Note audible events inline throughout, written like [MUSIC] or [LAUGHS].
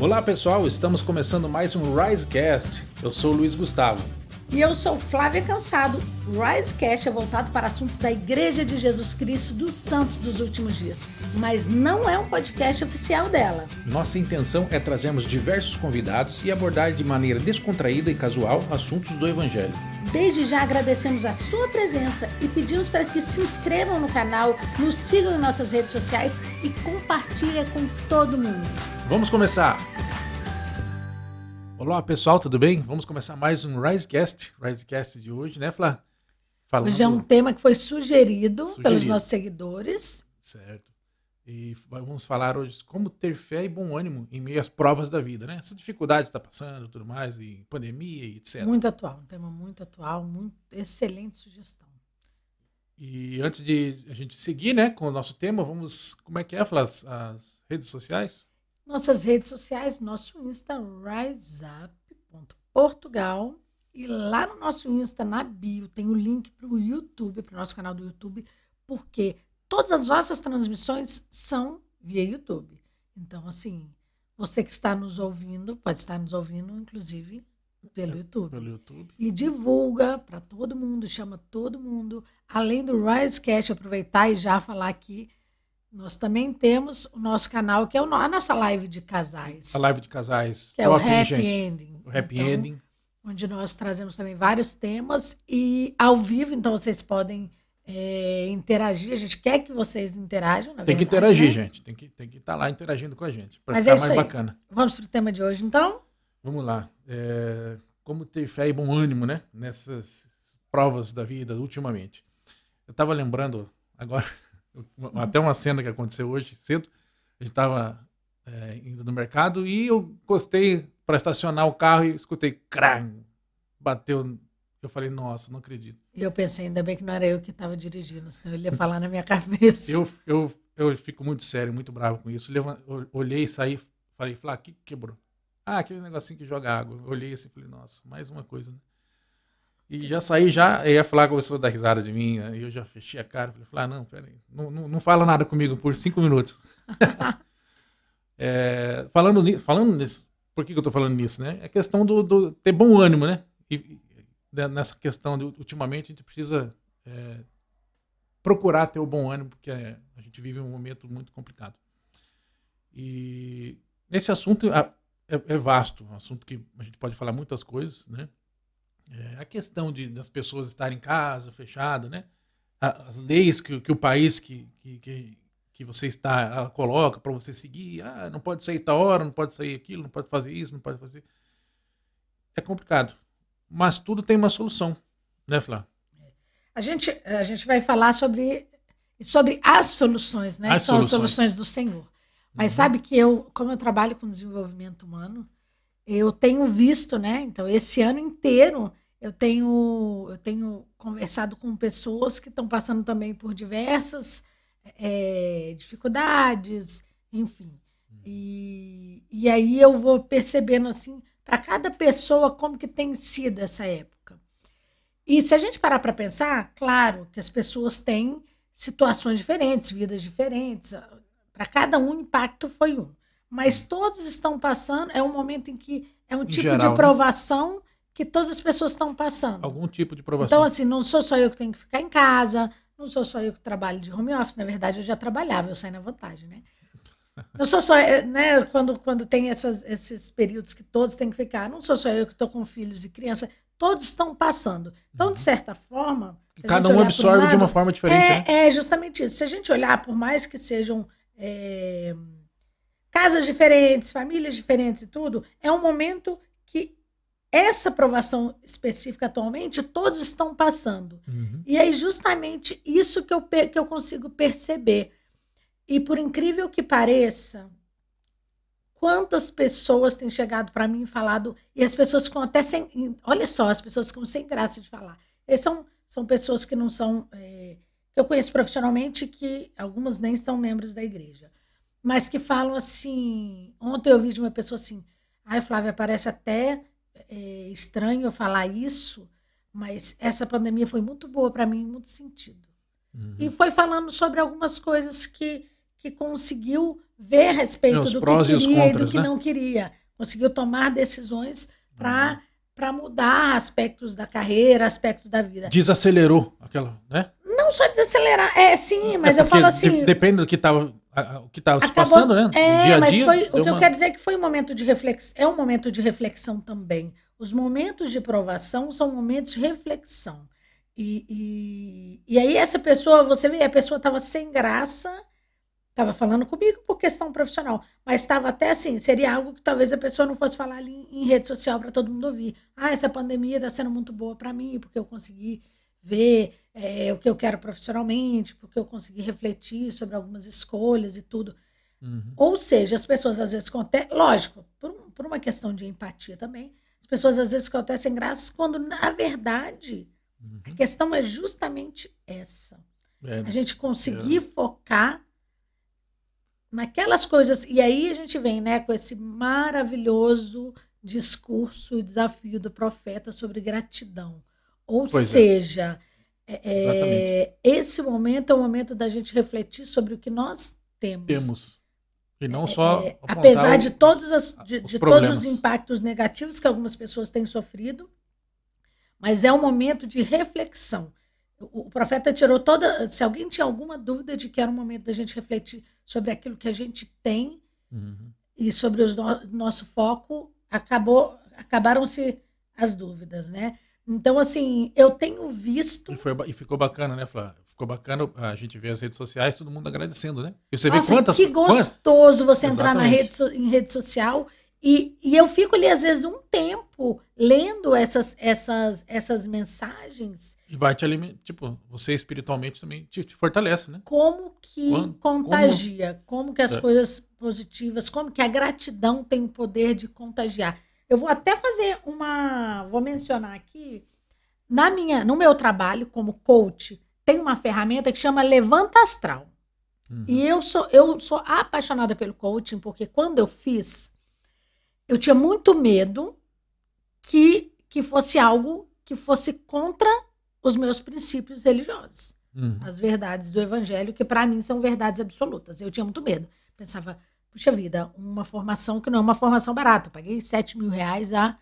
Olá pessoal, estamos começando mais um Risecast. Eu sou o Luiz Gustavo. E eu sou Flávia Cansado. O Risecast é voltado para assuntos da Igreja de Jesus Cristo dos Santos dos Últimos Dias, mas não é um podcast oficial dela. Nossa intenção é trazermos diversos convidados e abordar de maneira descontraída e casual assuntos do Evangelho. Desde já agradecemos a sua presença e pedimos para que se inscrevam no canal, nos sigam em nossas redes sociais e compartilhem com todo mundo. Vamos começar! Olá pessoal, tudo bem? Vamos começar mais um Risecast, Risecast de hoje, né, Flá? Falando... Hoje é um tema que foi sugerido, sugerido, pelos nossos seguidores. Certo. E vamos falar hoje como ter fé e bom ânimo em meio às provas da vida, né? Essa dificuldade que está passando, tudo mais, e pandemia e etc. Muito atual, um tema muito atual, muito excelente sugestão. E antes de a gente seguir, né, com o nosso tema, vamos, como é que é, Flá, as, as redes sociais? Nossas redes sociais, nosso Insta, riseup.portugal. E lá no nosso Insta, na bio, tem o link para o YouTube, para o nosso canal do YouTube, porque todas as nossas transmissões são via YouTube. Então, assim, você que está nos ouvindo, pode estar nos ouvindo, inclusive, pelo é, YouTube. Pelo YouTube. E divulga para todo mundo, chama todo mundo. Além do Risecast, aproveitar e já falar aqui nós também temos o nosso canal, que é a nossa live de casais. A live de casais. Que é o Happy gente. Ending. O Happy então, Ending. Onde nós trazemos também vários temas e ao vivo, então vocês podem é, interagir. A gente quer que vocês interajam. tem verdade, que interagir, né? gente. Tem que tem que estar tá lá interagindo com a gente para ficar é mais aí. bacana. Vamos para o tema de hoje, então? Vamos lá. É, como ter fé e bom ânimo, né? Nessas provas da vida ultimamente. Eu estava lembrando agora até uma cena que aconteceu hoje cedo. A gente estava é, indo no mercado e eu gostei para estacionar o carro e escutei crang, bateu. Eu falei, nossa, não acredito. E eu pensei, ainda bem que não era eu que estava dirigindo, senão ele ia falar na minha [LAUGHS] cabeça. Eu, eu, eu fico muito sério, muito bravo com isso. olhei, saí, falei, Flá, que quebrou? Ah, aquele negocinho que joga água. Olhei assim e falei, nossa, mais uma coisa, né? E já saí, já, e a Flá começou a dar risada de mim, aí eu já fechei a cara, falei, Flá, não, peraí, não, não, não fala nada comigo por cinco minutos. [LAUGHS] é, falando, nisso, falando nisso, por que, que eu tô falando nisso, né? É questão do, do ter bom ânimo, né? E, e nessa questão, de, ultimamente, a gente precisa é, procurar ter o bom ânimo, porque é, a gente vive um momento muito complicado. E esse assunto é, é vasto, um assunto que a gente pode falar muitas coisas, né? É, a questão de, das pessoas estarem em casa, fechado, né? As leis que, que o país que, que, que você está coloca para você seguir, ah, não pode sair tal hora, não pode sair aquilo, não pode fazer isso, não pode fazer. É complicado. Mas tudo tem uma solução, né, Flá? A gente, a gente vai falar sobre, sobre as soluções, né? As são soluções. as soluções do Senhor. Mas uhum. sabe que eu, como eu trabalho com desenvolvimento humano, eu tenho visto, né? Então, esse ano inteiro eu tenho, eu tenho conversado com pessoas que estão passando também por diversas é, dificuldades, enfim. E, e aí eu vou percebendo assim, para cada pessoa, como que tem sido essa época. E se a gente parar para pensar, claro que as pessoas têm situações diferentes, vidas diferentes. Para cada um, o impacto foi um mas todos estão passando. É um momento em que é um em tipo geral, de provação né? Que todas as pessoas estão passando. Algum tipo de provação. Então, assim, não sou só eu que tenho que ficar em casa, não sou só eu que trabalho de home office. Na verdade, eu já trabalhava, eu saí na vantagem, né? Não sou só, eh, né, quando, quando tem essas, esses períodos que todos têm que ficar, não sou só eu que estou com filhos e crianças, todos estão passando. Então, de uhum. certa forma. Cada um absorve lado, de uma forma diferente. É, né? é, justamente isso. Se a gente olhar, por mais que sejam. É, casas diferentes, famílias diferentes e tudo, é um momento que essa aprovação específica atualmente todos estão passando. Uhum. E é justamente isso que eu, que eu consigo perceber. E por incrível que pareça, quantas pessoas têm chegado para mim e falado, e as pessoas ficam até sem. Olha só, as pessoas ficam sem graça de falar. Eles são, são pessoas que não são. É, que eu conheço profissionalmente, que algumas nem são membros da igreja mas que falam assim. Ontem eu vi de uma pessoa assim. Ai, Flávia, parece até é, estranho eu falar isso, mas essa pandemia foi muito boa para mim em muito sentido. Uhum. E foi falando sobre algumas coisas que, que conseguiu ver a respeito do que queria e, contras, e do que né? não queria. Conseguiu tomar decisões para uhum. mudar aspectos da carreira, aspectos da vida. Desacelerou aquela, né? Não só desacelerar, é sim, mas é eu falo assim. depende do que estava o que estava se passando, né? É, dia mas dia, foi, o que uma... eu quero dizer é que foi um momento de reflexão, é um momento de reflexão também. Os momentos de provação são momentos de reflexão. E, e, e aí essa pessoa, você vê, a pessoa estava sem graça, estava falando comigo por questão profissional, mas estava até assim, seria algo que talvez a pessoa não fosse falar ali em rede social para todo mundo ouvir. Ah, essa pandemia está sendo muito boa para mim, porque eu consegui ver é, o que eu quero profissionalmente, porque eu consegui refletir sobre algumas escolhas e tudo. Uhum. Ou seja, as pessoas às vezes acontecem, lógico, por, por uma questão de empatia também, as pessoas às vezes acontecem graças quando, na verdade, Uhum. A questão é justamente essa. É, a gente conseguir é. focar naquelas coisas. E aí a gente vem né, com esse maravilhoso discurso e desafio do profeta sobre gratidão. Ou pois é. seja, é. É, esse momento é o momento da gente refletir sobre o que nós temos. Temos. E não é, só. apesar de, todos, as, de, de todos os impactos negativos que algumas pessoas têm sofrido, mas é um momento de reflexão. O profeta tirou toda. Se alguém tinha alguma dúvida de que era um momento da gente refletir sobre aquilo que a gente tem uhum. e sobre o no, nosso foco, acabou, acabaram-se as dúvidas, né? Então, assim, eu tenho visto. E, foi, e ficou bacana, né, Flávia? Ficou bacana a gente ver as redes sociais, todo mundo agradecendo, né? E você Nossa, vê quantas. Que gostoso quantas? você entrar na rede, em rede social e, e eu fico ali, às vezes, um tempo lendo essas, essas, essas mensagens. E vai te alimentar. Tipo, você espiritualmente também te, te fortalece, né? Como que Quando, contagia? Como, como que as é. coisas positivas, como que a gratidão tem o poder de contagiar. Eu vou até fazer uma. Vou mencionar aqui. Na minha, no meu trabalho como coach, tem uma ferramenta que chama Levanta Astral. Uhum. E eu sou, eu sou apaixonada pelo coaching, porque quando eu fiz eu tinha muito medo que, que fosse algo que fosse contra os meus princípios religiosos. Uhum. As verdades do evangelho, que para mim são verdades absolutas. Eu tinha muito medo. Pensava, puxa vida, uma formação que não é uma formação barata. Eu paguei 7 mil reais há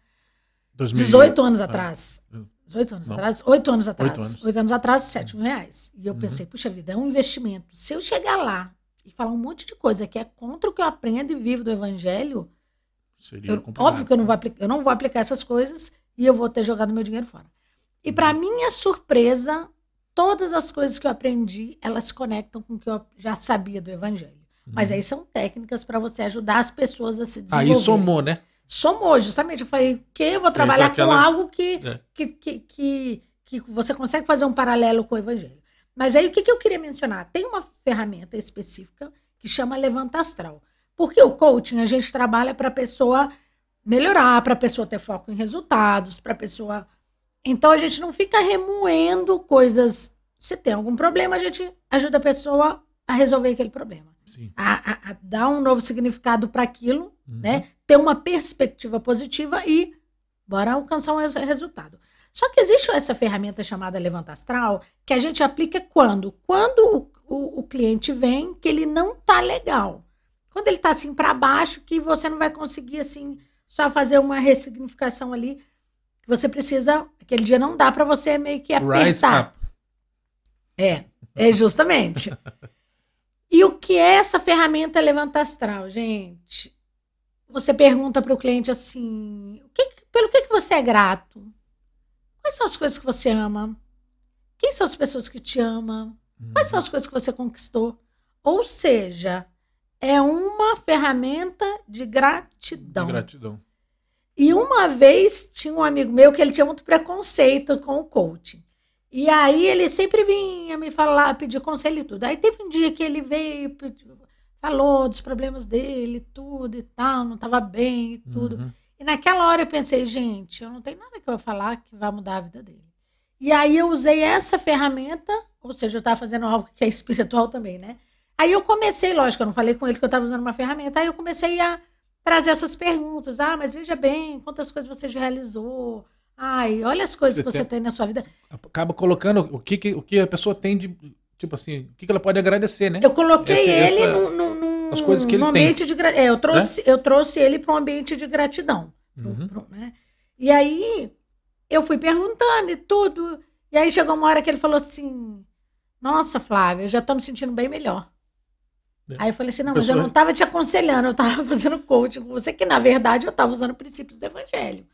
2000... 18 anos ah. atrás. 18 anos não. atrás? 8 anos atrás. 8 anos, 8 anos atrás, 7 mil reais. E eu uhum. pensei, puxa vida, é um investimento. Se eu chegar lá e falar um monte de coisa que é contra o que eu aprendo e vivo do evangelho, Seria eu, óbvio que eu não, vou aplicar, eu não vou aplicar essas coisas e eu vou ter jogado meu dinheiro fora. E para uhum. minha surpresa, todas as coisas que eu aprendi, elas se conectam com o que eu já sabia do evangelho. Uhum. Mas aí são técnicas para você ajudar as pessoas a se desenvolver. Aí somou, né? Somou, justamente. Eu falei que eu vou trabalhar aquela... com algo que, é. que, que, que, que, você consegue fazer um paralelo com o evangelho. Mas aí o que, que eu queria mencionar? Tem uma ferramenta específica que chama Levanta Astral. Porque o coaching a gente trabalha para a pessoa melhorar, para a pessoa ter foco em resultados, para a pessoa. Então a gente não fica remoendo coisas. Se tem algum problema, a gente ajuda a pessoa a resolver aquele problema. A, a, a, dar um novo significado para aquilo, uhum. né? Ter uma perspectiva positiva e bora alcançar um resultado. Só que existe essa ferramenta chamada Levanta Astral que a gente aplica quando? Quando o, o, o cliente vem que ele não tá legal. Quando ele está assim para baixo, que você não vai conseguir assim só fazer uma ressignificação ali, que você precisa, aquele dia não dá para você meio que apertar. É, é [LAUGHS] justamente. E o que é essa ferramenta Levanta Astral, gente? Você pergunta para o cliente assim: o que, pelo que, que você é grato? Quais são as coisas que você ama? Quem são as pessoas que te amam? Quais são as coisas que você conquistou? Ou seja, é uma ferramenta de gratidão. De gratidão. E uma vez tinha um amigo meu que ele tinha muito preconceito com o coaching. E aí ele sempre vinha me falar, pedir conselho e tudo. Aí teve um dia que ele veio, falou dos problemas dele, tudo e tal, não estava bem e tudo. Uhum. E naquela hora eu pensei, gente, eu não tenho nada que eu vou falar que vai mudar a vida dele. E aí eu usei essa ferramenta, ou seja, eu estava fazendo algo que é espiritual também, né? Aí eu comecei, lógico, eu não falei com ele que eu estava usando uma ferramenta, aí eu comecei a trazer essas perguntas. Ah, mas veja bem, quantas coisas você já realizou? Ai, olha as coisas você que você tem, tem, na sua vida. Acaba colocando o que, o que a pessoa tem de tipo assim, o que, que ela pode agradecer, né? Eu coloquei essa, ele essa, no, no, as coisas que ele ambiente tem. de é, eu trouxe né? eu trouxe ele para um ambiente de gratidão, uhum. pro, pro, né? E aí eu fui perguntando e tudo, e aí chegou uma hora que ele falou assim: "Nossa, Flávia, eu já estou me sentindo bem melhor". É. Aí eu falei assim: "Não, mas eu não estava te aconselhando, eu estava [LAUGHS] fazendo coaching com você que na verdade eu estava usando princípios do evangelho".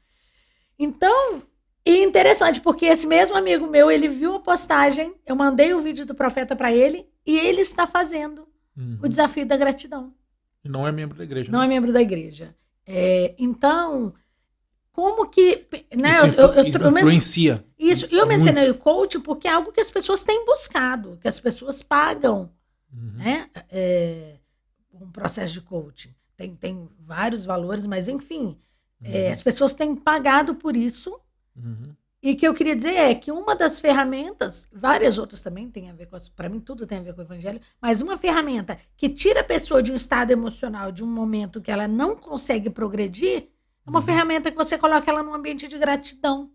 Então, e interessante, porque esse mesmo amigo meu, ele viu a postagem, eu mandei o vídeo do profeta para ele, e ele está fazendo uhum. o desafio da gratidão. E não é membro da igreja. Não né? é membro da igreja. É, então, como que. Né, isso eu, eu, eu, influencia. Isso, e eu mencionei o coach porque é algo que as pessoas têm buscado, que as pessoas pagam. Uhum. Né, é, um processo de coaching. Tem, tem vários valores, mas enfim, uhum. é, as pessoas têm pagado por isso Uhum. E o que eu queria dizer é que uma das ferramentas, várias outras também tem a ver com, para mim tudo tem a ver com o evangelho, mas uma ferramenta que tira a pessoa de um estado emocional, de um momento que ela não consegue progredir, é uma uhum. ferramenta que você coloca ela num ambiente de gratidão.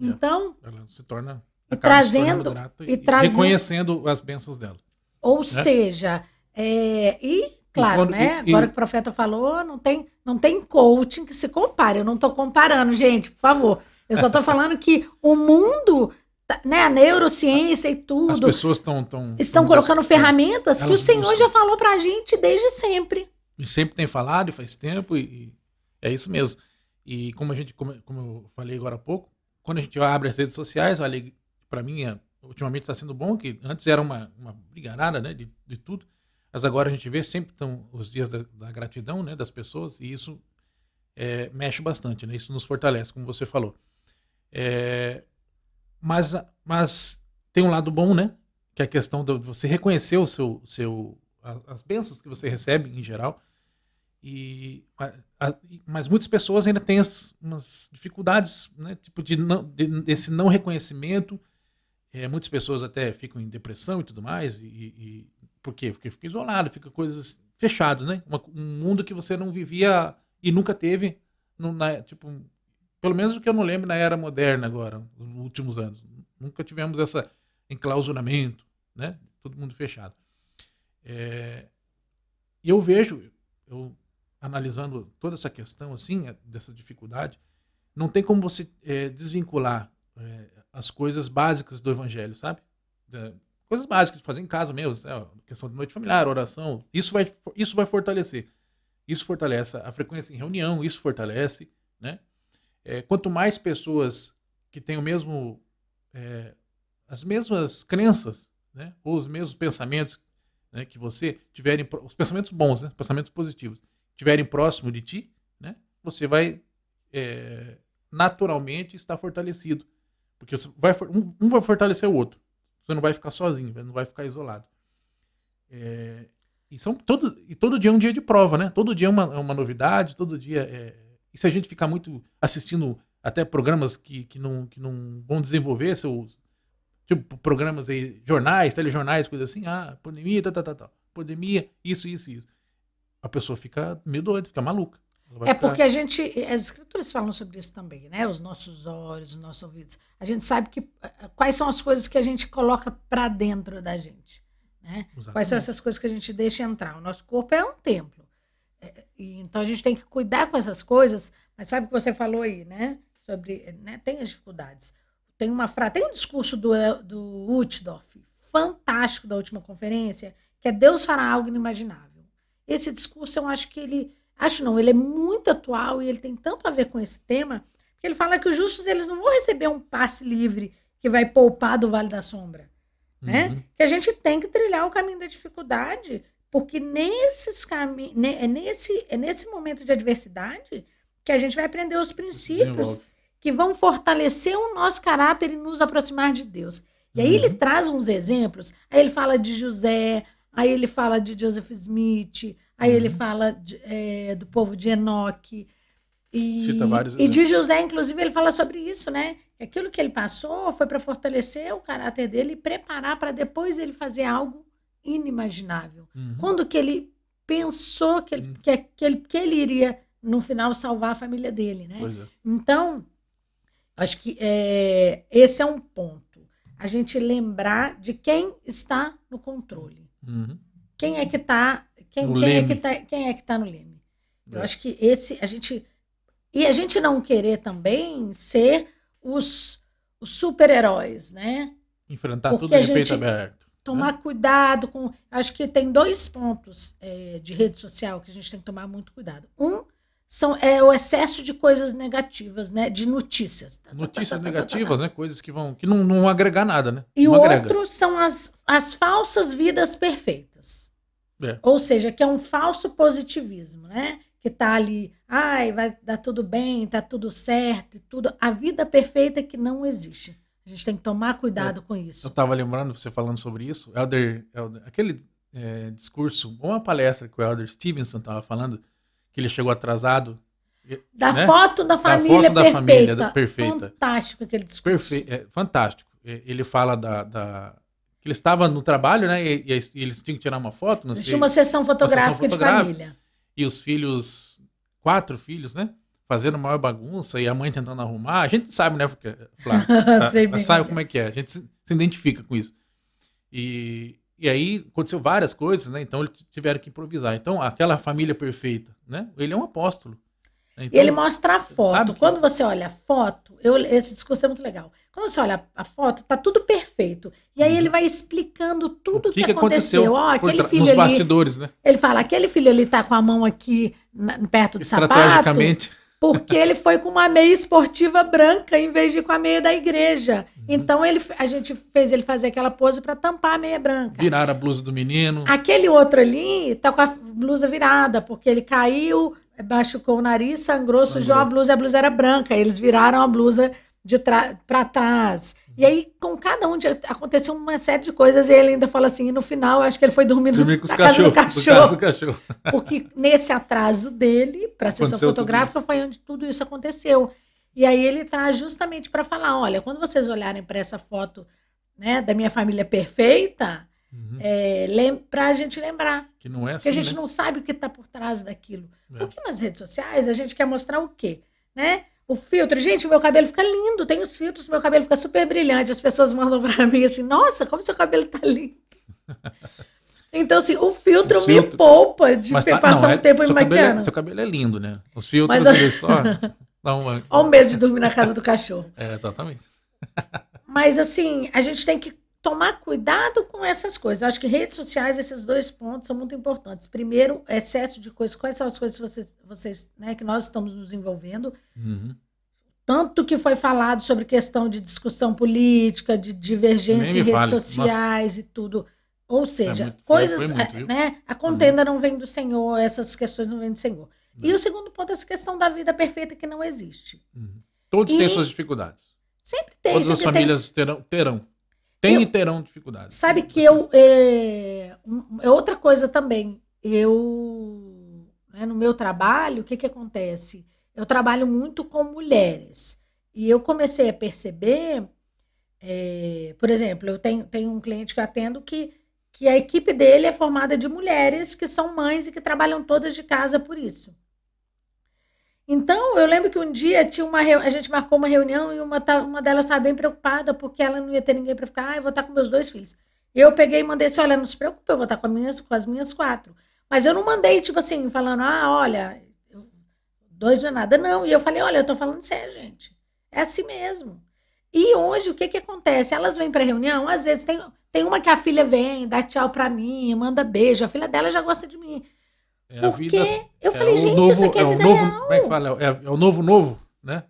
É. Então, ela se torna e trazendo e, e trazendo, reconhecendo as bênçãos dela. Ou né? seja, é, e claro, e quando, né? E, Agora que o profeta falou, não tem, não tem coaching que se compare. Eu não estou comparando, gente, por favor. Eu só estou [LAUGHS] falando que o mundo, tá, né, a neurociência e tudo. As pessoas estão. Tão, estão tão colocando ferramentas que o Senhor buscam. já falou para a gente desde sempre. E sempre tem falado, e faz tempo, e, e é isso mesmo. E como a gente, como, como, eu falei agora há pouco, quando a gente abre as redes sociais, olha, para mim, é, ultimamente está sendo bom, que antes era uma, uma brigarada, né, de, de tudo, mas agora a gente vê sempre estão os dias da, da, gratidão, né, das pessoas, e isso é, mexe bastante, né, isso nos fortalece, como você falou. É, mas, mas tem um lado bom, né? Que é a questão de você reconhecer o seu, seu, as bênçãos que você recebe em geral. E, mas muitas pessoas ainda têm as, umas dificuldades, né? Tipo, de não, de, desse não reconhecimento. É, muitas pessoas até ficam em depressão e tudo mais. E, e por quê? Porque fica isolado, fica coisas fechadas, né? Um mundo que você não vivia e nunca teve, no, na, tipo, pelo menos o que eu não lembro na era moderna agora, nos últimos anos. Nunca tivemos esse enclausuramento, né? Todo mundo fechado. É, e eu vejo, eu analisando toda essa questão assim, dessa dificuldade, não tem como você é, desvincular é, as coisas básicas do evangelho, sabe? É, coisas básicas de fazer em casa mesmo, né? questão de noite familiar, oração, isso vai, isso vai fortalecer. Isso fortalece a frequência em reunião, isso fortalece, né? é, quanto mais pessoas que têm o mesmo, é, as mesmas crenças, né, ou os mesmos pensamentos né, que você tiverem, os pensamentos bons, né, pensamentos positivos, tiverem próximo de ti, né, você vai é, naturalmente estar fortalecido, porque vai, um, um, vai fortalecer o outro. Você não vai ficar sozinho, não vai ficar isolado. É, e, são todo, e todo dia é um dia de prova, né? Todo dia é uma, é uma novidade, todo dia é, e se a gente ficar muito assistindo até programas que, que, não, que não vão desenvolver seus. Tipo, programas aí, jornais, telejornais, coisas assim, ah, pandemia, tá, tá, tá, tá. Pandemia, isso, isso, isso. A pessoa fica meio doida, fica maluca. É porque a gente. As escrituras falam sobre isso também, né? Os nossos olhos, os nossos ouvidos. A gente sabe que eh, quais são as coisas que a gente coloca para dentro da gente. Né? Quais são essas coisas que a gente deixa entrar? O nosso corpo é um templo. E, então a gente tem que cuidar com essas coisas, mas sabe o que você falou aí, né? Sobre, né? Tem as dificuldades. Tem uma frase, tem um discurso do, do Utdorf, fantástico da última conferência, que é Deus fará algo inimaginável. Esse discurso eu acho que ele, acho não, ele é muito atual e ele tem tanto a ver com esse tema, que ele fala que os justos eles não vão receber um passe livre que vai poupar do vale da sombra, né? Uhum. Que a gente tem que trilhar o caminho da dificuldade porque nesses caminhos, é nesse, é nesse momento de adversidade que a gente vai aprender os princípios que vão fortalecer o nosso caráter e nos aproximar de Deus. E aí uhum. ele traz uns exemplos. Aí ele fala de José, aí ele fala de Joseph Smith, aí uhum. ele fala de, é, do povo de Enoque. E, e de José, inclusive, ele fala sobre isso, né? Aquilo que ele passou foi para fortalecer o caráter dele e preparar para depois ele fazer algo inimaginável. Uhum. Quando que ele pensou que ele, uhum. que, que, ele, que ele iria, no final, salvar a família dele, né? É. Então, acho que é, esse é um ponto. a gente lembrar de quem está no controle. Uhum. Quem é que está quem, quem é que tá, quem é que tá no leme? Eu é. acho que esse a gente e a gente não querer também ser os, os super-heróis, né? Enfrentar Porque tudo de peito aberto. Tomar né? cuidado com. Acho que tem dois pontos é, de rede social que a gente tem que tomar muito cuidado. Um são, é o excesso de coisas negativas, né? De notícias. Tá, tá, tá, notícias negativas, né? Coisas que vão que não, não agregar nada, né? E o outro são as, as falsas vidas perfeitas. É. Ou seja, que é um falso positivismo, né? Que tá ali, ai, vai dar tudo bem, tá tudo certo tudo. A vida perfeita que não existe. A gente tem que tomar cuidado é. com isso. Eu estava lembrando, você falando sobre isso, Elder, Elder aquele é, discurso, uma palestra que o Elder Stevenson estava falando, que ele chegou atrasado. Da né? foto da família da foto perfeita. Da família perfeita. Fantástico aquele discurso. Perfe é, fantástico. Ele fala da, da que ele estava no trabalho, né? E, e, e, eles tinham que tirar uma foto. Não Tinha uma sessão fotográfica, uma sessão fotográfica de família. E os filhos, quatro filhos, né? Fazendo maior bagunça e a mãe tentando arrumar. A gente sabe, né, Flávio? [LAUGHS] a, sabe como é que é. A gente se, se identifica com isso. E, e aí aconteceu várias coisas, né? Então eles tiveram que improvisar. Então, aquela família perfeita, né? Ele é um apóstolo. Então, ele mostra a foto. Que... Quando você olha a foto, eu, esse discurso é muito legal. Quando você olha a foto, tá tudo perfeito. E aí uhum. ele vai explicando tudo o que, que, aconteceu. Ó, aquele filho nos ali, bastidores, né? Ele fala, aquele filho ali tá com a mão aqui na, perto do sapato. Estrategicamente. Porque ele foi com uma meia esportiva branca em vez de com a meia da igreja. Uhum. Então ele, a gente fez ele fazer aquela pose para tampar a meia branca. Virar a blusa do menino. Aquele outro ali tá com a blusa virada, porque ele caiu, machucou o nariz, sangrou, sangrou. sujou a blusa, a blusa era branca. Eles viraram a blusa de para trás. E aí, com cada um, aconteceu uma série de coisas, e ele ainda fala assim, e no final, acho que ele foi dormir, dormir [LAUGHS] na casa do cachorro. Do cachorro. [LAUGHS] Porque nesse atraso dele, para a sessão fotográfica, foi onde tudo isso aconteceu. E aí ele traz justamente para falar: olha, quando vocês olharem para essa foto né, da minha família perfeita, Uhum. É, para a gente lembrar. Que não é assim. Que a gente né? não sabe o que está por trás daquilo. É. Porque nas redes sociais a gente quer mostrar o quê? Né? O filtro, gente, meu cabelo fica lindo, tem os filtros, meu cabelo fica super brilhante. As pessoas mandam [LAUGHS] para mim assim: nossa, como seu cabelo tá lindo. [LAUGHS] Então, assim, o filtro, o filtro... me poupa de tá, passar não, um tempo é, me maquiando. É, seu cabelo é lindo, né? Os filtros, Mas, só. Dá uma... [LAUGHS] Olha o medo de dormir na casa do cachorro. É, exatamente. Mas, assim, a gente tem que tomar cuidado com essas coisas. Eu acho que redes sociais, esses dois pontos são muito importantes. Primeiro, excesso de coisas. Quais são as coisas que vocês, vocês né, que nós estamos nos envolvendo? Uhum. Tanto que foi falado sobre questão de discussão política, de divergência em redes fale. sociais Nossa. e tudo. Ou seja, é muito, coisas. Muito, né? A contenda uhum. não vem do Senhor, essas questões não vêm do Senhor. Uhum. E o segundo ponto é essa questão da vida perfeita que não existe. Uhum. Todos e têm suas dificuldades. Sempre tem. Todas as famílias tem... terão. terão tem eu, e terão dificuldades. Sabe que eu. É, é, outra coisa também. Eu. Né, no meu trabalho, o que, que acontece? Eu trabalho muito com mulheres. E eu comecei a perceber. É, por exemplo, eu tenho, tenho um cliente que eu atendo que, que a equipe dele é formada de mulheres que são mães e que trabalham todas de casa por isso. Então, eu lembro que um dia tinha uma a gente marcou uma reunião e uma, uma delas estava bem preocupada porque ela não ia ter ninguém para ficar. Ah, eu vou estar com meus dois filhos. Eu peguei e mandei assim: olha, não se preocupe, eu vou estar com, minhas, com as minhas quatro. Mas eu não mandei, tipo assim, falando: ah, olha, dois não é nada. Não. E eu falei: olha, eu estou falando sério, gente. É assim mesmo. E hoje, o que, que acontece? Elas vêm para reunião, às vezes tem, tem uma que a filha vem, dá tchau para mim, manda beijo. A filha dela já gosta de mim. É Porque vida, eu é falei, gente, novo, isso aqui é, é vida novo, real. Como é que fala? É, é, o novo novo, né?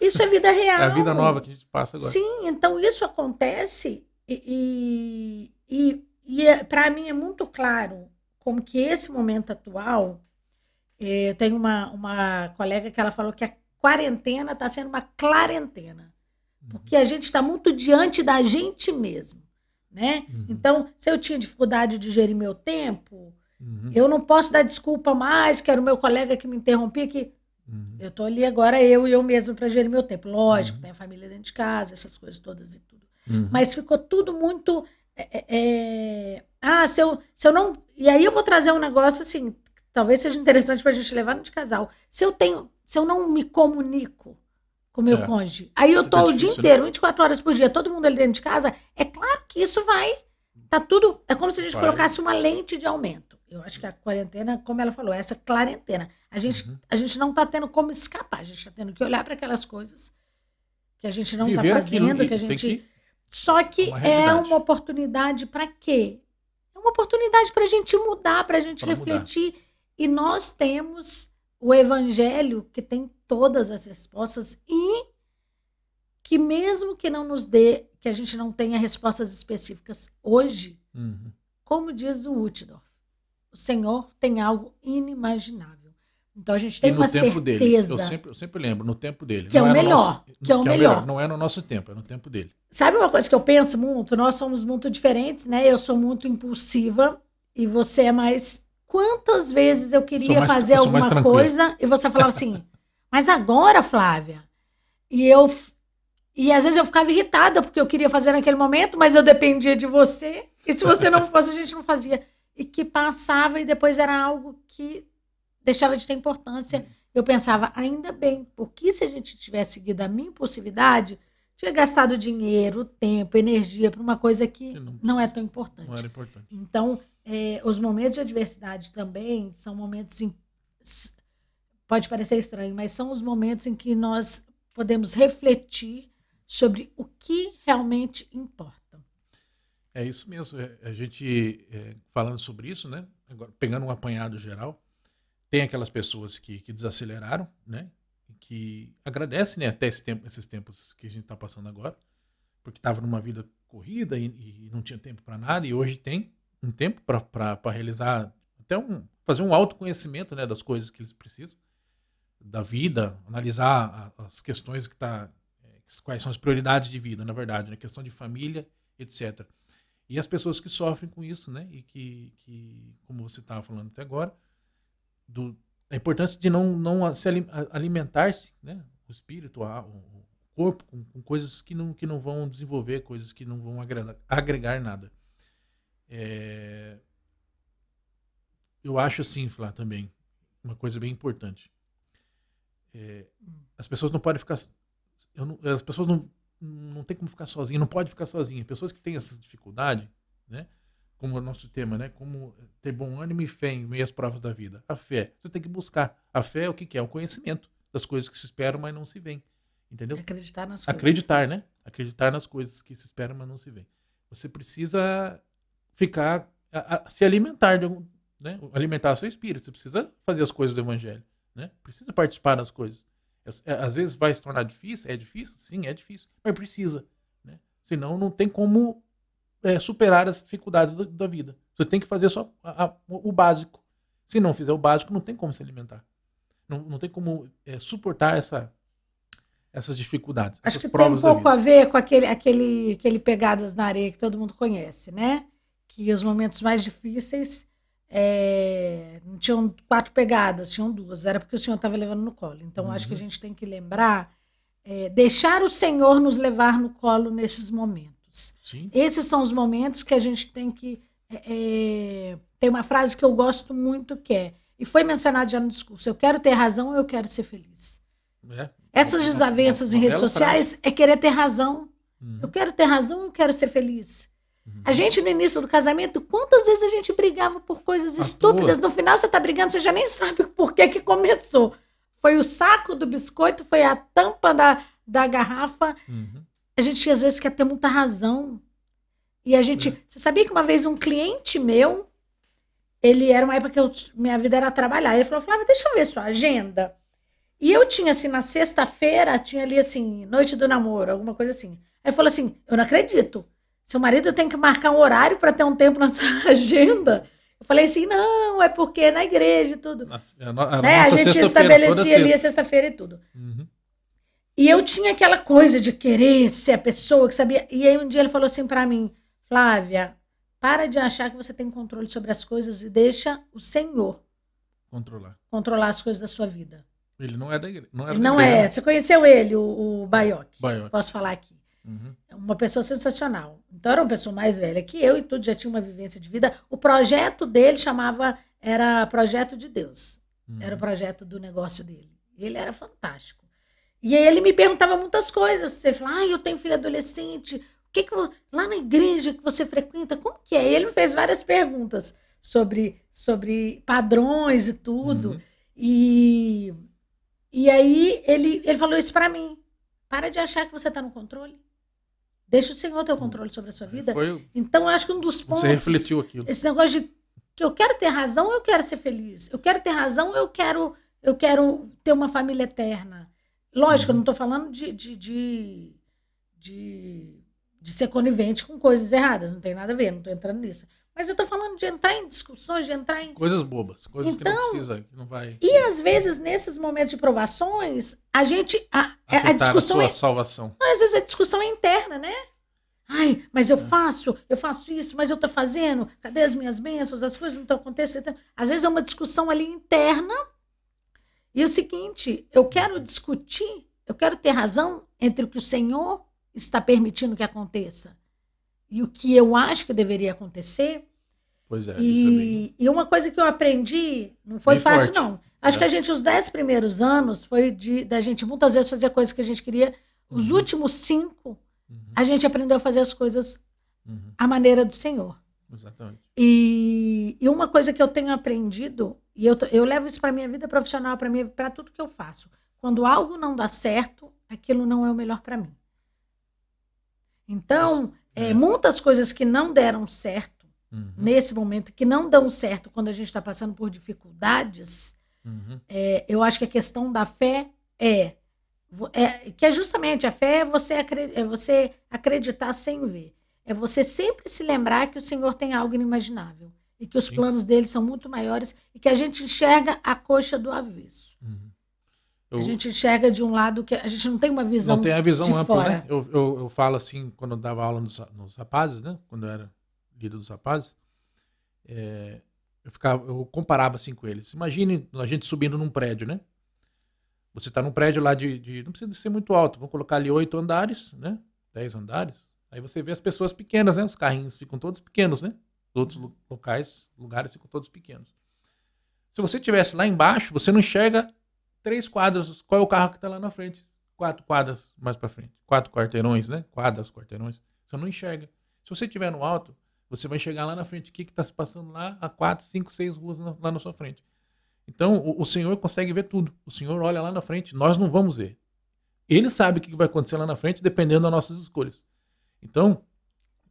Isso é vida real. [LAUGHS] É a vida nova que a gente passa agora. Sim, então isso acontece e, e, e é, para mim é muito claro como que esse momento atual, é, eu tenho uma, uma colega que ela falou que a quarentena está sendo uma clarentena. Porque a gente está muito diante da gente mesmo. Né? Uhum. Então, se eu tinha dificuldade de gerir meu tempo, Uhum. Eu não posso dar desculpa mais, que era o meu colega que me interrompia, que uhum. eu estou ali agora, eu e eu mesmo, para gerir meu tempo. Lógico, uhum. tem a família dentro de casa, essas coisas todas e tudo. Uhum. Mas ficou tudo muito. É, é, é... Ah, se eu, se eu não. E aí eu vou trazer um negócio assim, talvez seja interessante para a gente levar no de casal. Se eu tenho, se eu não me comunico com meu é. cônjuge. Aí eu tô é o dia né? inteiro, 24 horas por dia, todo mundo ali dentro de casa. É claro que isso vai. Tá tudo. É como se a gente vai. colocasse uma lente de aumento. Eu acho que a quarentena, como ela falou, essa quarentena. A gente, uhum. a gente não tá tendo como escapar. A gente tá tendo que olhar para aquelas coisas que a gente não tá Viver tá fazendo, que a gente. Que... Só que uma é uma oportunidade para quê? É uma oportunidade para a gente mudar, para a gente pra refletir. Mudar. E nós temos o evangelho que tem todas as respostas e que mesmo que não nos dê, que a gente não tenha respostas específicas hoje, uhum. como diz o Utdorf, o Senhor tem algo inimaginável. Então a gente tem uma certeza. Dele. Eu sempre, eu sempre lembro, no tempo dele. Que é o melhor. Nosso, que é o, que melhor. É melhor. Não é no nosso tempo, é no tempo dele. Sabe uma coisa que eu penso muito? Nós somos muito diferentes, né? Eu sou muito impulsiva e você é mais Quantas vezes eu queria mais, fazer alguma coisa e você falava assim, [LAUGHS] mas agora, Flávia? E eu. E às vezes eu ficava irritada porque eu queria fazer naquele momento, mas eu dependia de você. E se você não fosse, a gente não fazia. E que passava e depois era algo que deixava de ter importância. Eu pensava, ainda bem, porque se a gente tivesse seguido a minha impulsividade, tinha gastado dinheiro, tempo, energia para uma coisa que não, não, é tão importante. Não era importante. Então, é, os momentos de adversidade também são momentos. Em, pode parecer estranho, mas são os momentos em que nós podemos refletir sobre o que realmente importa. É isso mesmo. É, a gente, é, falando sobre isso, né? Agora, pegando um apanhado geral, tem aquelas pessoas que, que desaceleraram, né? Que agradecem né, até esse tempo, esses tempos que a gente está passando agora, porque estava numa vida corrida e, e não tinha tempo para nada, e hoje tem, um tempo para realizar até um fazer um autoconhecimento né, das coisas que eles precisam da vida, analisar as questões que tá é, quais são as prioridades de vida, na verdade, né, questão de família, etc. E as pessoas que sofrem com isso, né, e que, que como você estava falando até agora, do, a importância de não, não se alimentar-se, né, o espírito, o corpo, com, com, coisas que não, que não vão desenvolver, coisas que não vão agregar, agregar nada. É... Eu acho assim, Flá, também, uma coisa bem importante. É... As pessoas não podem ficar. Não... as pessoas não, não tem como ficar sozinhas, não pode ficar sozinha. Pessoas que têm essa dificuldade, né? Como o nosso tema, né? Como ter bom ânimo e fé em meio às provas da vida. A fé, você tem que buscar. A fé é o que, que é? O conhecimento das coisas que se esperam, mas não se veem. Entendeu? Acreditar nas coisas. Acreditar, né? Acreditar nas coisas que se esperam, mas não se veem. Você precisa ficar, a, a, se alimentar de algum, né? Alimentar seu espírito. Você precisa fazer as coisas do evangelho, né? Precisa participar das coisas. É, às vezes vai se tornar difícil, é difícil, sim, é difícil, mas precisa, né? Senão não tem como é, superar as dificuldades da, da, vida. Você tem que fazer só a, o básico. Se não fizer o básico, não tem como se alimentar. Não, não tem como é, suportar essa, essas dificuldades. Acho que tem um pouco a ver com aquele, aquele, aquele pegadas na areia que todo mundo conhece, né? que os momentos mais difíceis é, não tinham quatro pegadas, tinham duas. Era porque o Senhor estava levando no colo. Então, uhum. acho que a uhum. gente tem que lembrar, é, deixar o Senhor nos levar no colo nesses momentos. Sim. Esses são os momentos que a gente tem que. É, é tem uma frase que eu gosto muito que é, e foi mencionado já no discurso: eu quero ter razão ou eu quero ser feliz. É. Essas desavenças uma, uma, uma em redes sociais frase. é querer ter razão. Uhum. Eu quero ter razão ou eu quero ser feliz. Uhum. A gente, no início do casamento, quantas vezes a gente brigava por coisas a estúpidas? Tua. No final, você tá brigando, você já nem sabe por que, que começou. Foi o saco do biscoito, foi a tampa da, da garrafa. Uhum. A gente, às vezes, quer ter muita razão. E a gente. É. Você sabia que uma vez um cliente meu, ele era uma época que eu, minha vida era trabalhar. Ele falou: Flávia, deixa eu ver sua agenda. E eu tinha, assim, na sexta-feira, tinha ali, assim, noite do namoro, alguma coisa assim. Aí ele falou assim: Eu não acredito. Seu marido tem que marcar um horário para ter um tempo na [LAUGHS] sua agenda. Eu falei assim, não, é porque é na igreja e tudo. A, a, a, né? a gente estabelecia ali a sexta-feira e tudo. Uhum. E eu tinha aquela coisa de querer ser a pessoa que sabia. E aí um dia ele falou assim para mim, Flávia, para de achar que você tem controle sobre as coisas e deixa o Senhor controlar, controlar as coisas da sua vida. Ele não é da igreja. Não, ele não é. Você conheceu ele, o, o Baioc. Posso falar aqui. Uhum. Uma pessoa sensacional. Então era uma pessoa mais velha que eu e tudo, já tinha uma vivência de vida. O projeto dele chamava, era Projeto de Deus. Uhum. Era o projeto do negócio dele. Ele era fantástico. E aí ele me perguntava muitas coisas. Ele falou, ah, eu tenho filho adolescente. O que que lá na igreja que você frequenta, como que é? E ele me fez várias perguntas sobre, sobre padrões e tudo. Uhum. E, e aí ele, ele falou isso para mim. Para de achar que você está no controle. Deixa o Senhor ter o controle sobre a sua vida. Foi, então, acho que um dos pontos. Você refletiu aquilo. Esse negócio de que eu quero ter razão, eu quero ser feliz. Eu quero ter razão, eu quero, eu quero ter uma família eterna. Lógico, uhum. eu não estou falando de, de, de, de, de ser conivente com coisas erradas, não tem nada a ver, não estou entrando nisso. Mas eu estou falando de entrar em discussões, de entrar em. Coisas bobas, coisas então, que não então, precisa, que não vai. E às vezes, nesses momentos de provações, a gente. A, a discussão. A sua é, salvação. Às vezes a discussão é interna, né? Ai, mas eu é. faço, eu faço isso, mas eu estou fazendo, cadê as minhas bênçãos? As coisas não estão acontecendo. Às vezes é uma discussão ali interna. E o seguinte, eu quero discutir, eu quero ter razão entre o que o Senhor está permitindo que aconteça e o que eu acho que deveria acontecer. Pois é. E, é e uma coisa que eu aprendi, não foi bem fácil, forte. não. Acho é. que a gente, os dez primeiros anos, foi de da gente muitas vezes fazer coisas que a gente queria. Os uhum. últimos cinco, uhum. a gente aprendeu a fazer as coisas uhum. à maneira do Senhor. Exatamente. E, e uma coisa que eu tenho aprendido, e eu, eu levo isso para minha vida profissional, para tudo que eu faço. Quando algo não dá certo, aquilo não é o melhor para mim. Então, é, muitas coisas que não deram certo, uhum. nesse momento, que não dão certo quando a gente está passando por dificuldades, uhum. é, eu acho que a questão da fé é, é, que é justamente a fé é você, é você acreditar sem ver. É você sempre se lembrar que o Senhor tem algo inimaginável e que os Sim. planos dele são muito maiores e que a gente enxerga a coxa do avesso. Uhum. Eu, a gente enxerga de um lado que a gente não tem uma visão. Não tem a visão ampla, fora. né? Eu, eu, eu, falo assim, quando eu dava aula nos, nos rapazes, né? Quando eu era líder dos rapazes, é, eu, ficava, eu comparava assim com eles. Imagine a gente subindo num prédio, né? Você está num prédio lá de, de, Não precisa ser muito alto, vamos colocar ali oito andares, né? Dez andares. Aí você vê as pessoas pequenas, né? Os carrinhos ficam todos pequenos, né? Outros locais, lugares ficam todos pequenos. Se você estivesse lá embaixo, você não enxerga três quadras. Qual é o carro que está lá na frente? Quatro quadras mais para frente. Quatro quarteirões, né? Quadras, quarteirões. Você não enxerga. Se você estiver no alto, você vai chegar lá na frente. O que está se passando lá a quatro, cinco, seis ruas lá na sua frente? Então, o, o, Senhor consegue ver tudo. O Senhor olha lá na frente. Nós não vamos ver. Ele sabe o que vai acontecer lá na frente, dependendo das nossas escolhas. Então,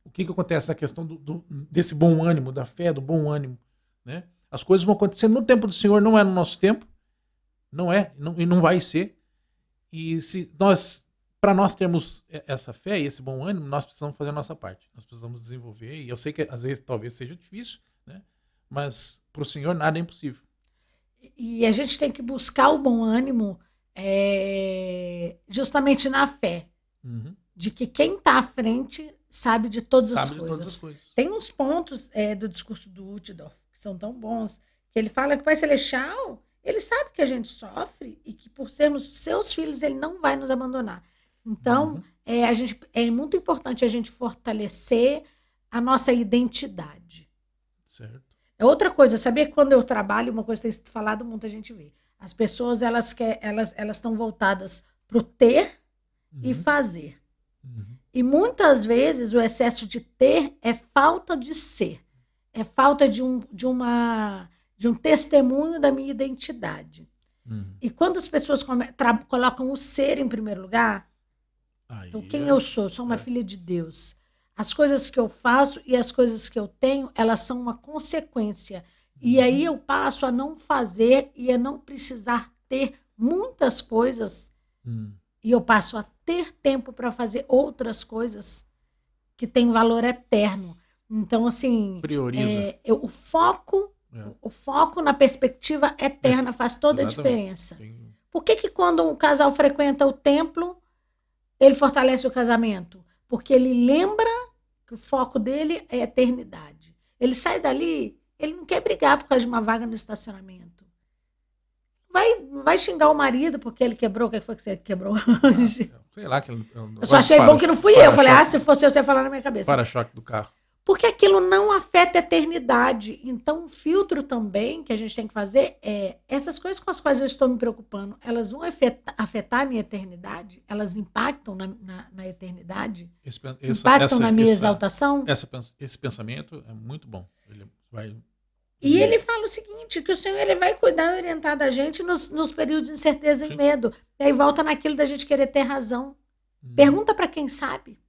o que, que acontece na questão do, do, desse bom ânimo, da fé, do bom ânimo? Né? As coisas vão acontecer no tempo do Senhor, não é no nosso tempo. Não é, não, e não vai ser. E se nós para nós termos essa fé e esse bom ânimo, nós precisamos fazer a nossa parte. Nós precisamos desenvolver. E eu sei que às vezes talvez seja difícil, né? mas para o Senhor nada é impossível. E a gente tem que buscar o bom ânimo é, justamente na fé. Uhum. De que quem está à frente sabe de todas, sabe as, de coisas. todas as coisas. Tem uns pontos é, do discurso do Utdorf que são tão bons, que ele fala que o Pai Celestial, ele sabe que a gente sofre e que por sermos seus filhos, ele não vai nos abandonar. Então, uhum. é, a gente, é muito importante a gente fortalecer a nossa identidade. Certo. É outra coisa, saber que quando eu trabalho, uma coisa que tem falado, muita gente vê. As pessoas, elas quer, elas elas estão voltadas para o ter uhum. e fazer. Uhum. E muitas vezes o excesso de ter é falta de ser. É falta de um, de uma, de um testemunho da minha identidade. Uhum. E quando as pessoas colocam o ser em primeiro lugar, Aí então, quem é... eu sou? Eu sou uma é. filha de Deus. As coisas que eu faço e as coisas que eu tenho, elas são uma consequência. E uhum. aí eu passo a não fazer e a não precisar ter muitas coisas. Uhum. E eu passo a ter tempo para fazer outras coisas que têm valor eterno. Então, assim. Prioriza. É, eu, o foco. É. O foco na perspectiva eterna é. faz toda Exatamente. a diferença. Tem... Por que, que quando um casal frequenta o templo, ele fortalece o casamento porque ele lembra que o foco dele é a eternidade. Ele sai dali, ele não quer brigar por causa de uma vaga no estacionamento. Vai, vai xingar o marido porque ele quebrou. O que foi que você quebrou hoje? Sei lá. Que eu, eu só achei bom que não fui eu. Eu falei, ah, se fosse eu, você ia falar na minha cabeça. Para-choque do carro. Porque aquilo não afeta a eternidade. Então, o filtro também que a gente tem que fazer é essas coisas com as quais eu estou me preocupando, elas vão afetar, afetar a minha eternidade? Elas impactam na, na, na eternidade? Esse, essa, impactam essa, na minha essa, exaltação? Esse pensamento é muito bom. Ele vai e ele fala o seguinte, que o Senhor ele vai cuidar e orientar da gente nos, nos períodos de incerteza Sim. e medo. E aí volta naquilo da gente querer ter razão. Hum. Pergunta para quem sabe.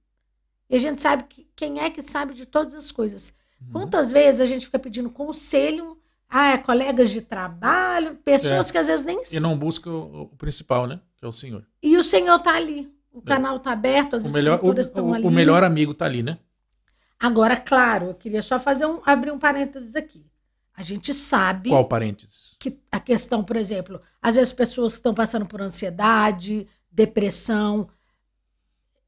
E a gente sabe que, quem é que sabe de todas as coisas. Uhum. Quantas vezes a gente fica pedindo conselho a colegas de trabalho, pessoas é. que às vezes nem E não busca o, o, principal, né? Que é o Senhor. E o Senhor está ali. O é. canal está aberto, as o melhor, o, estão ali. O melhor amigo está ali, né? Agora, claro, eu queria só fazer um, abrir um parênteses aqui. A gente sabe. Qual parênteses? Que a questão, por exemplo, às vezes pessoas que estão passando por ansiedade, depressão,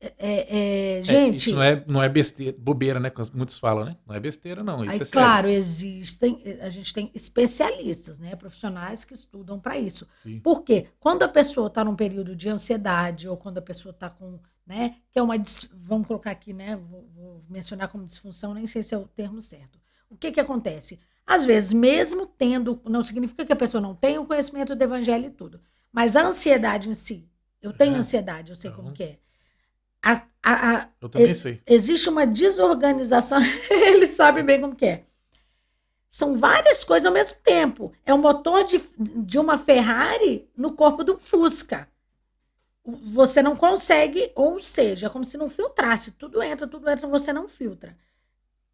é, é, é, gente. É, isso não é, não é besteira, bobeira, né? Como muitos falam, né? Não é besteira, não. Isso aí, é claro, existem, a gente tem especialistas, né? Profissionais que estudam para isso. Sim. Por quê? Quando a pessoa está num período de ansiedade, ou quando a pessoa está com, né? Que é uma. Vamos colocar aqui, né? Vou, vou, mencionar como disfunção, nem sei se é o termo certo. O que que acontece? Às vezes, mesmo tendo, não significa que a pessoa não tenha o conhecimento do evangelho e tudo, mas a ansiedade em si, eu tenho é. ansiedade, eu sei como que é a, a, a, Eu também sei. Existe uma desorganização, [LAUGHS] ele sabe bem como que é. São várias coisas ao mesmo tempo. É o motor de, de uma Ferrari no corpo do Fusca. Você não consegue, ou seja, é como se não filtrasse. Tudo entra, tudo entra, você não filtra.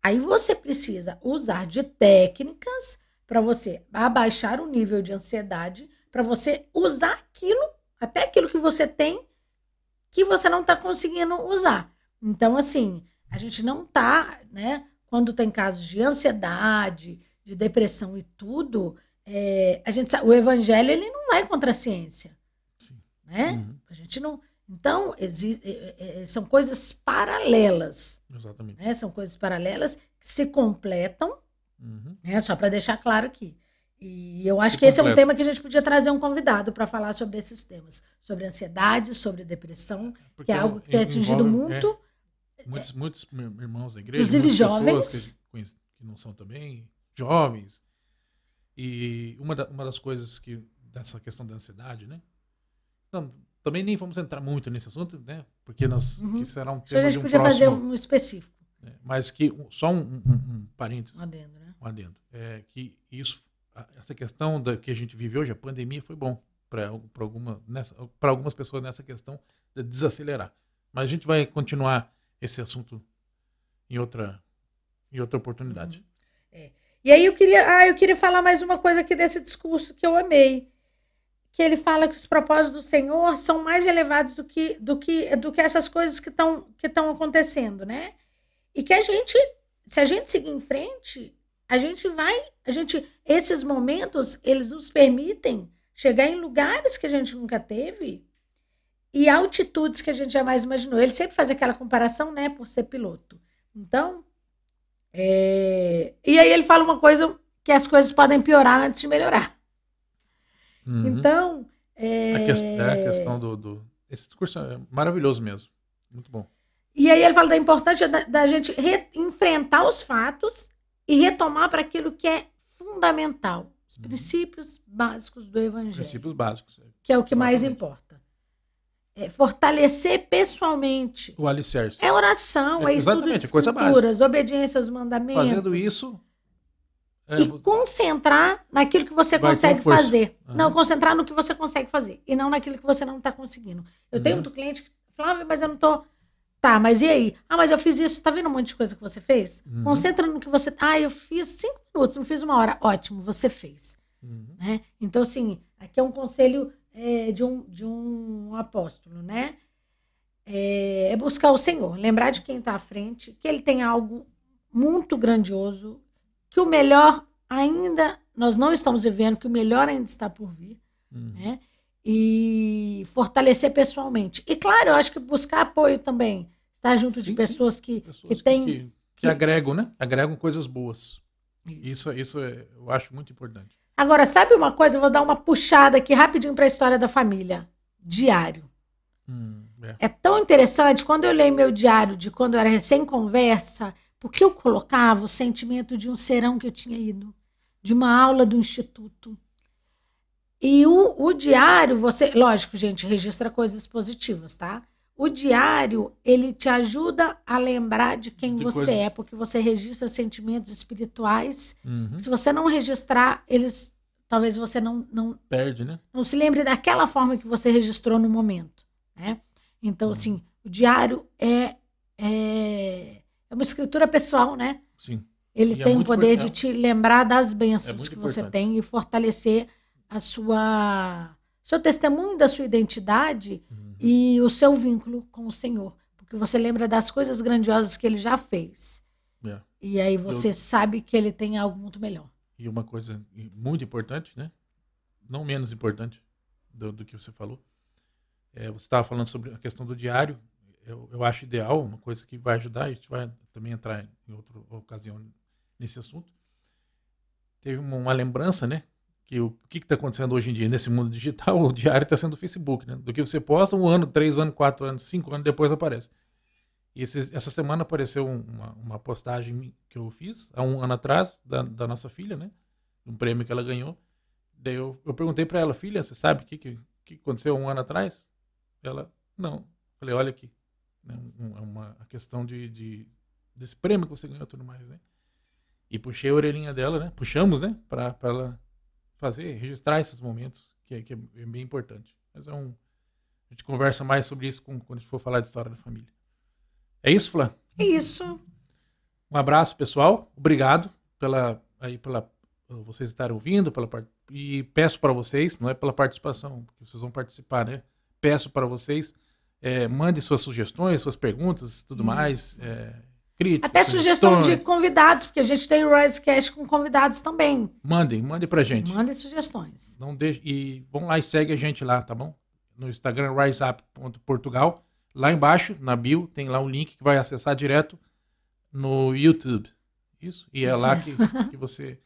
Aí você precisa usar de técnicas para você abaixar o nível de ansiedade, para você usar aquilo, até aquilo que você tem, que você não está conseguindo usar. Então, assim, a gente não está, né? Quando tem casos de ansiedade, de depressão e tudo, é, a gente o evangelho ele não vai contra a ciência, Sim. né? Uhum. A gente não. Então, existe, é, é, são coisas paralelas. Exatamente. Né? São coisas paralelas que se completam, uhum. né? só para deixar claro aqui. E eu acho se que esse é um tema que a gente podia trazer um convidado para falar sobre esses temas. Sobre ansiedade, sobre depressão, Porque que é algo que tem atingido muito. É, muitos, muitos irmãos da igreja, inclusive jovens. Que, que, não são também jovens. E uma, da, uma das coisas que dessa questão da ansiedade, né? Não, também nem vamos entrar muito nesse assunto, né? Porque nós uhum. que será um tema a gente um podia próximo, fazer um específico. Né? Mas que só um, um, um parênteses. Um adendo, né? Um adendo. É que isso essa questão da que a gente vive hoje, a pandemia, foi bom para alguma, algumas pessoas nessa questão de desacelerar. Mas a gente vai continuar esse assunto em outra, em outra oportunidade. Uhum. É. E aí eu queria, ah, eu queria falar mais uma coisa aqui desse discurso que eu amei. Que ele fala que os propósitos do Senhor são mais elevados do que, do que, do que essas coisas que estão que acontecendo, né? E que a gente, se a gente seguir em frente, a gente vai, a gente, esses momentos, eles nos permitem chegar em lugares que a gente nunca teve e altitudes que a gente jamais imaginou. Ele sempre faz aquela comparação, né, por ser piloto. Então, é... e aí ele fala uma coisa que as coisas podem piorar antes de melhorar. Uhum. Então, é... A, que... é a questão do, do, esse discurso é maravilhoso mesmo, muito bom. E aí ele fala da importância da, da gente enfrentar os fatos e retomar para aquilo que é fundamental, os uhum. princípios básicos do evangelho. Princípios básicos. Que é o que Exatamente. mais importa. É fortalecer pessoalmente. O alicerce. É oração, é, é estudo de escrituras, obediência aos mandamentos. Fazendo isso... É, e concentrar naquilo que você consegue fazer. Uhum. Não, concentrar no que você consegue fazer. E não naquilo que você não está conseguindo. Eu uhum. tenho muito cliente que fala, mas eu não estou... Tá, mas e aí? Ah, mas eu fiz isso. Tá vendo um monte de coisa que você fez? Uhum. Concentra no que você. Ah, eu fiz cinco minutos, não fiz uma hora. Ótimo, você fez. Uhum. Né? Então, assim, aqui é um conselho é, de, um, de um apóstolo, né? É, é buscar o Senhor, lembrar de quem está à frente, que ele tem algo muito grandioso, que o melhor ainda nós não estamos vivendo, que o melhor ainda está por vir, uhum. né? E fortalecer pessoalmente. E claro, eu acho que buscar apoio também, estar junto sim, de pessoas que, pessoas que têm. Que, que, que, agregam, né? Agregam coisas boas. Isso, isso, isso é, eu acho muito importante. Agora, sabe uma coisa? Eu vou dar uma puxada aqui rapidinho para a história da família. Diário. Hum, é. é tão interessante. Quando eu leio meu diário de quando eu era recém-conversa, Porque eu colocava o sentimento de um serão que eu tinha ido, de uma aula do instituto. E o, o diário, você, lógico, gente, registra coisas positivas, tá? O diário, ele te ajuda a lembrar de quem de você coisa... é, porque você registra sentimentos espirituais. Uhum. Se você não registrar, eles talvez você não, não perde, né? Não se lembre daquela forma que você registrou no momento, né? Então, uhum. assim, o diário é, é, é uma escritura pessoal, né? Sim. Ele e é tem é o poder de te lembrar das bênçãos é que importante. você tem e fortalecer a sua seu testemunho da sua identidade uhum. e o seu vínculo com o Senhor, porque você lembra das coisas grandiosas que ele já fez. É. E aí você Eu... sabe que ele tem algo muito melhor. E uma coisa muito importante, né? Não menos importante do, do que você falou. É, você estava falando sobre a questão do diário. Eu, eu acho ideal, uma coisa que vai ajudar, a gente vai também entrar em outra ocasião nesse assunto. Teve uma, uma lembrança, né? Que o, que está acontecendo hoje em dia nesse mundo digital, o diário está sendo o Facebook, né? Do que você posta, um ano, três anos, quatro anos, cinco anos depois aparece. E esse, essa semana apareceu uma, uma, postagem que eu fiz há um ano atrás, da, da nossa filha, né? Um prêmio que ela ganhou. Daí eu, eu perguntei para ela, filha, você sabe o que, que, que aconteceu um ano atrás? Ela, não. Falei, olha aqui. É né? uma questão de, de, desse prêmio que você ganhou tudo mais, né? E puxei a orelhinha dela, né? Puxamos, né? Para ela fazer, registrar esses momentos, que é, que é bem importante. Mas é um. A gente conversa mais sobre isso quando a gente for falar de história da família. É isso, Flá? É isso. Um abraço, pessoal. Obrigado pela aí pela vocês estarem ouvindo, pela e peço para vocês, não é pela participação, que vocês vão participar, né? Peço para vocês, é, mande suas sugestões, suas perguntas, tudo isso. mais, é, críticas. Até sugestão de convidados, porque a gente tem o Risecast com convidados também. Mandem, mandem pra gente. Mandem sugestões. Não deixe, e vão lá e segue a gente lá, tá bom? No Instagram, riseup.portugal. Lá embaixo, na bio, tem lá um link que vai acessar direto no YouTube. Isso? E é Isso lá que, que você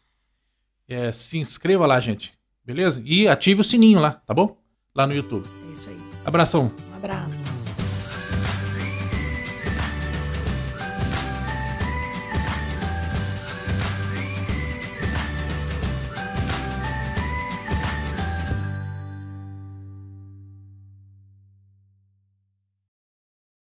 é, se inscreva lá, gente. Beleza? E ative o sininho lá, tá bom? Lá no YouTube. É isso aí. Abração. Um abraço.